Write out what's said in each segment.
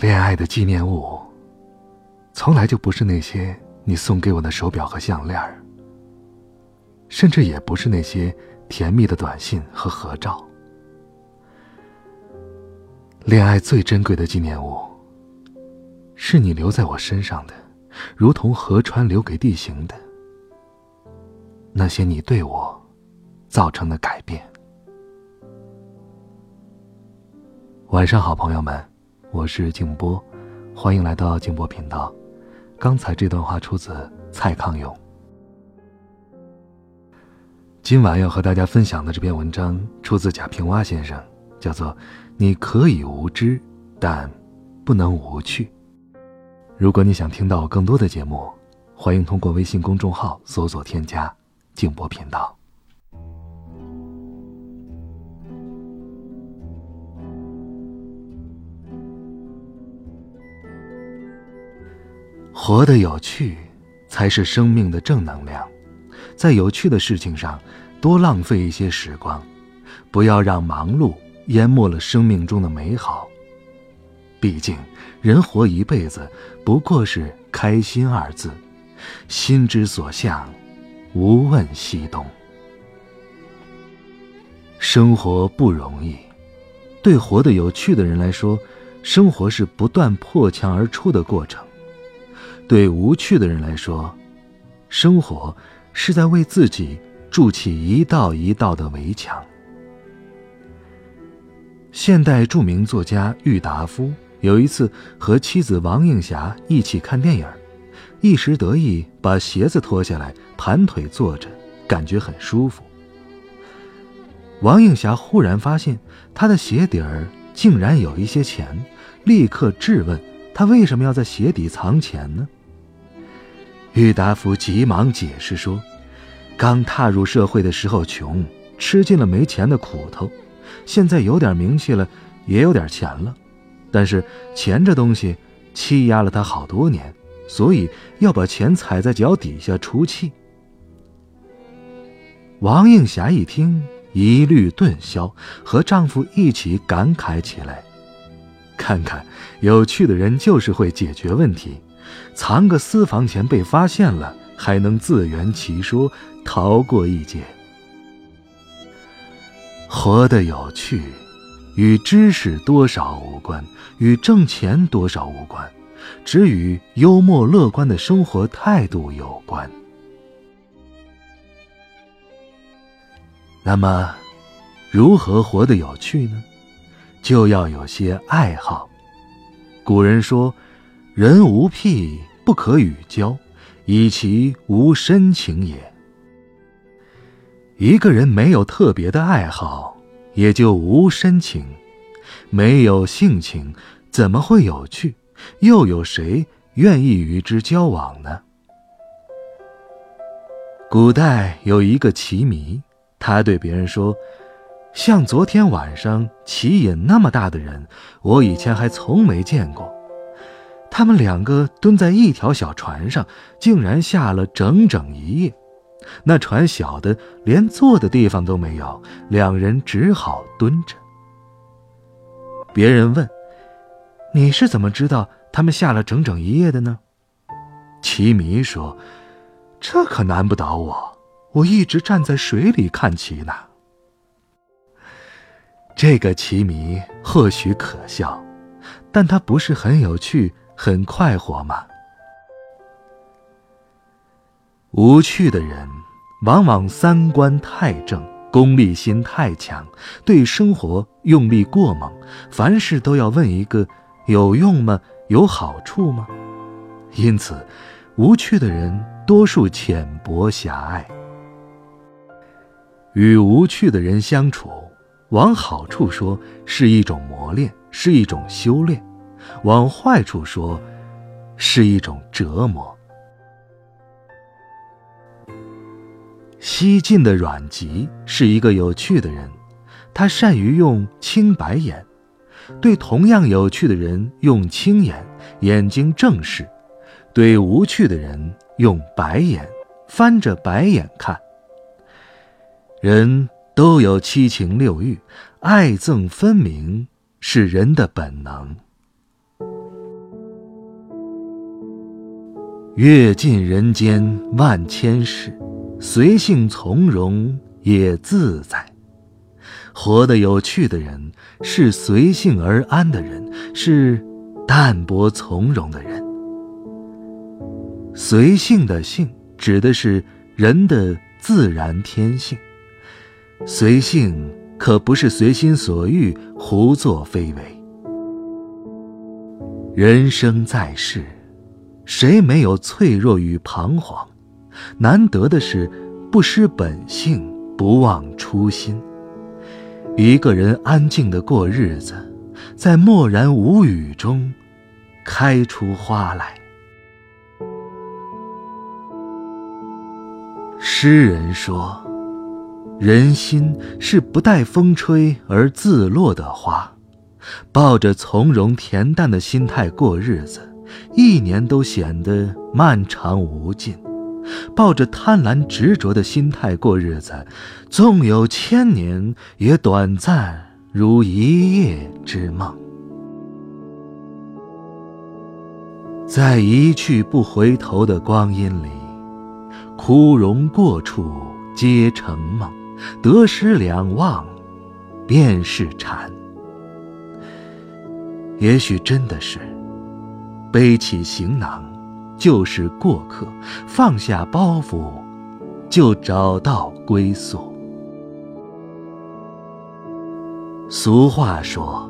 恋爱的纪念物，从来就不是那些你送给我的手表和项链甚至也不是那些甜蜜的短信和合照。恋爱最珍贵的纪念物，是你留在我身上的，如同河川留给地形的那些你对我造成的改变。晚上好，朋友们。我是静波，欢迎来到静波频道。刚才这段话出自蔡康永。今晚要和大家分享的这篇文章出自贾平凹先生，叫做《你可以无知，但不能无趣》。如果你想听到更多的节目，欢迎通过微信公众号搜索添加“静波频道”。活得有趣，才是生命的正能量。在有趣的事情上，多浪费一些时光，不要让忙碌淹没了生命中的美好。毕竟，人活一辈子，不过是开心二字。心之所向，无问西东。生活不容易，对活得有趣的人来说，生活是不断破墙而出的过程。对无趣的人来说，生活是在为自己筑起一道一道的围墙。现代著名作家郁达夫有一次和妻子王映霞一起看电影，一时得意把鞋子脱下来盘腿坐着，感觉很舒服。王映霞忽然发现他的鞋底儿竟然有一些钱，立刻质问他为什么要在鞋底藏钱呢？郁达夫急忙解释说：“刚踏入社会的时候穷，吃尽了没钱的苦头，现在有点名气了，也有点钱了，但是钱这东西欺压了他好多年，所以要把钱踩在脚底下出气。”王映霞一听，疑虑顿消，和丈夫一起感慨起来：“看看，有趣的人就是会解决问题。”藏个私房钱被发现了，还能自圆其说，逃过一劫。活得有趣，与知识多少无关，与挣钱多少无关，只与幽默乐观的生活态度有关。那么，如何活得有趣呢？就要有些爱好。古人说。人无癖不可与交，以其无深情也。一个人没有特别的爱好，也就无深情；没有性情，怎么会有趣？又有谁愿意与之交往呢？古代有一个棋迷，他对别人说：“像昨天晚上棋瘾那么大的人，我以前还从没见过。”他们两个蹲在一条小船上，竟然下了整整一夜。那船小的连坐的地方都没有，两人只好蹲着。别人问：“你是怎么知道他们下了整整一夜的呢？”棋迷说：“这可难不倒我，我一直站在水里看棋呢。”这个棋迷或许可笑，但他不是很有趣。很快活吗？无趣的人，往往三观太正，功利心太强，对生活用力过猛，凡事都要问一个有用吗？有好处吗？因此，无趣的人多数浅薄狭隘。与无趣的人相处，往好处说，是一种磨练，是一种修炼。往坏处说，是一种折磨。西晋的阮籍是一个有趣的人，他善于用青白眼，对同样有趣的人用青眼，眼睛正视；对无趣的人用白眼，翻着白眼看。人都有七情六欲，爱憎分明是人的本能。阅尽人间万千事。随性从容也自在，活得有趣的人是随性而安的人，是淡泊从容的人。随性的性指的是人的自然天性，随性可不是随心所欲、胡作非为。人生在世，谁没有脆弱与彷徨？难得的是，不失本性，不忘初心。一个人安静的过日子，在默然无语中，开出花来。诗人说：“人心是不待风吹而自落的花，抱着从容恬淡的心态过日子，一年都显得漫长无尽。”抱着贪婪执着的心态过日子，纵有千年，也短暂如一夜之梦。在一去不回头的光阴里，枯荣过处皆成梦，得失两忘，便是禅。也许真的是，背起行囊。就是过客，放下包袱，就找到归宿。俗话说：“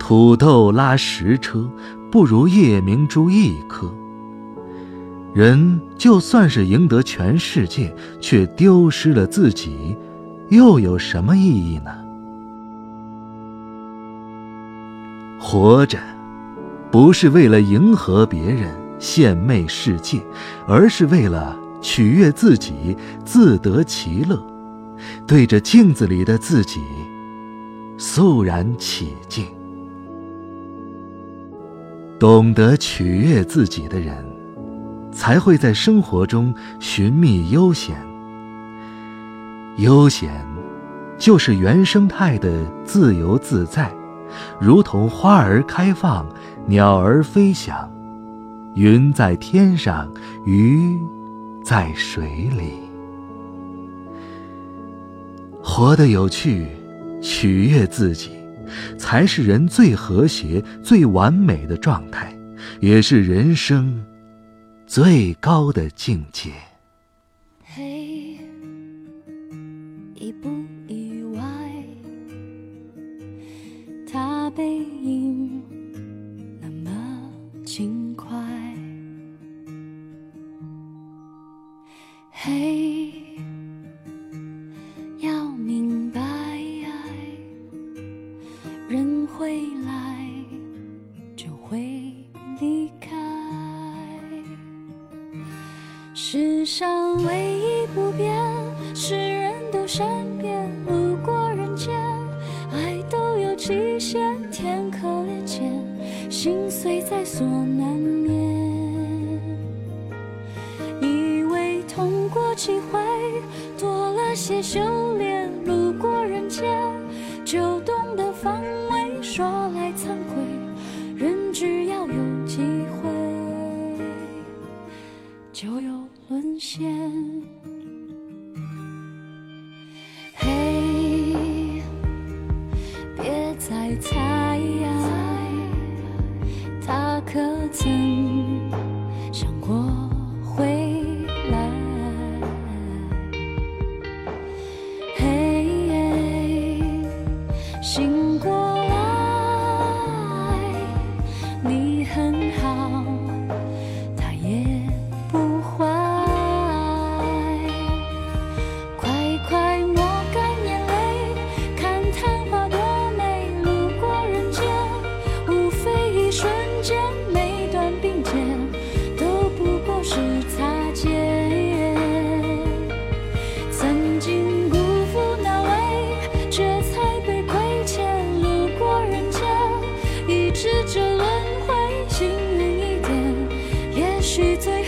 土豆拉十车，不如夜明珠一颗。”人就算是赢得全世界，却丢失了自己，又有什么意义呢？活着，不是为了迎合别人。献媚世界，而是为了取悦自己，自得其乐。对着镜子里的自己，肃然起敬。懂得取悦自己的人，才会在生活中寻觅悠闲。悠闲，就是原生态的自由自在，如同花儿开放，鸟儿飞翔。云在天上，鱼在水里。活得有趣，取悦自己，才是人最和谐、最完美的状态，也是人生最高的境界。会离开。世上唯一不变，是人都善变。路过人间，爱都有期限。天可怜见，心碎在所难免。以为痛过几回多了些修炼，路过人间就懂得防卫。说来惭愧，就有沦陷。嘿，别再猜，他可曾想过？回是最。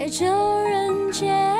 在这人间。